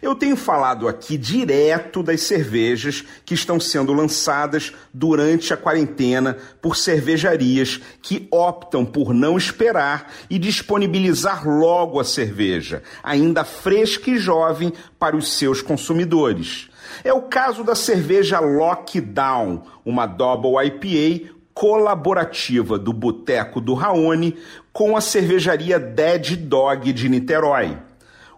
Eu tenho falado aqui direto das cervejas que estão sendo lançadas durante a quarentena por cervejarias que optam por não esperar e disponibilizar logo a cerveja, ainda fresca e jovem, para os seus consumidores. É o caso da cerveja Lockdown, uma Double IPA colaborativa do Boteco do Raoni com a cervejaria Dead Dog de Niterói.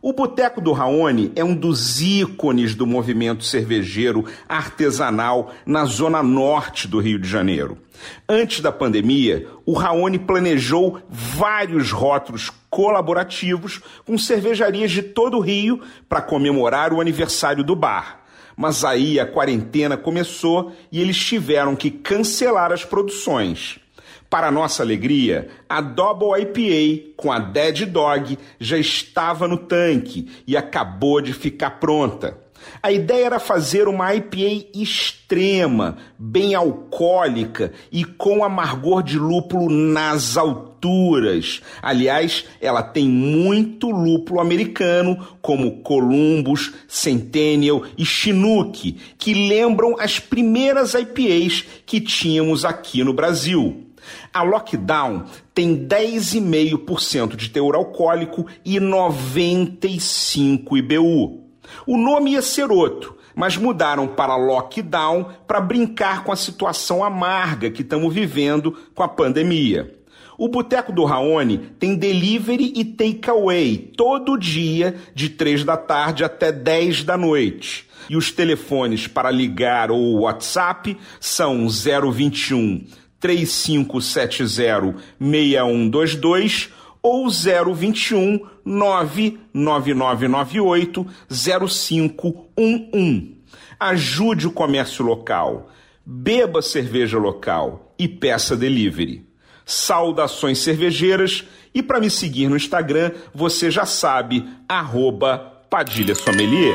O Boteco do Raoni é um dos ícones do movimento cervejeiro artesanal na zona norte do Rio de Janeiro. Antes da pandemia, o Raoni planejou vários rótulos colaborativos com cervejarias de todo o Rio para comemorar o aniversário do bar. Mas aí a quarentena começou e eles tiveram que cancelar as produções. Para nossa alegria, a Double IPA com a Dead Dog já estava no tanque e acabou de ficar pronta. A ideia era fazer uma IPA extrema, bem alcoólica e com amargor de lúpulo nas alturas. Aliás, ela tem muito lúpulo americano, como Columbus, Centennial e Chinook, que lembram as primeiras IPAs que tínhamos aqui no Brasil. A Lockdown tem 10,5% de teor alcoólico e 95 IBU. O nome ia ser outro, mas mudaram para Lockdown para brincar com a situação amarga que estamos vivendo com a pandemia. O Boteco do Raoni tem delivery e takeaway todo dia, de 3 da tarde até 10 da noite. E os telefones para ligar ou WhatsApp são 021 3570 6122 ou 021 99998 0511. Ajude o comércio local, beba cerveja local e peça delivery. Saudações cervejeiras e para me seguir no Instagram, você já sabe, arroba Padilha Sommelier.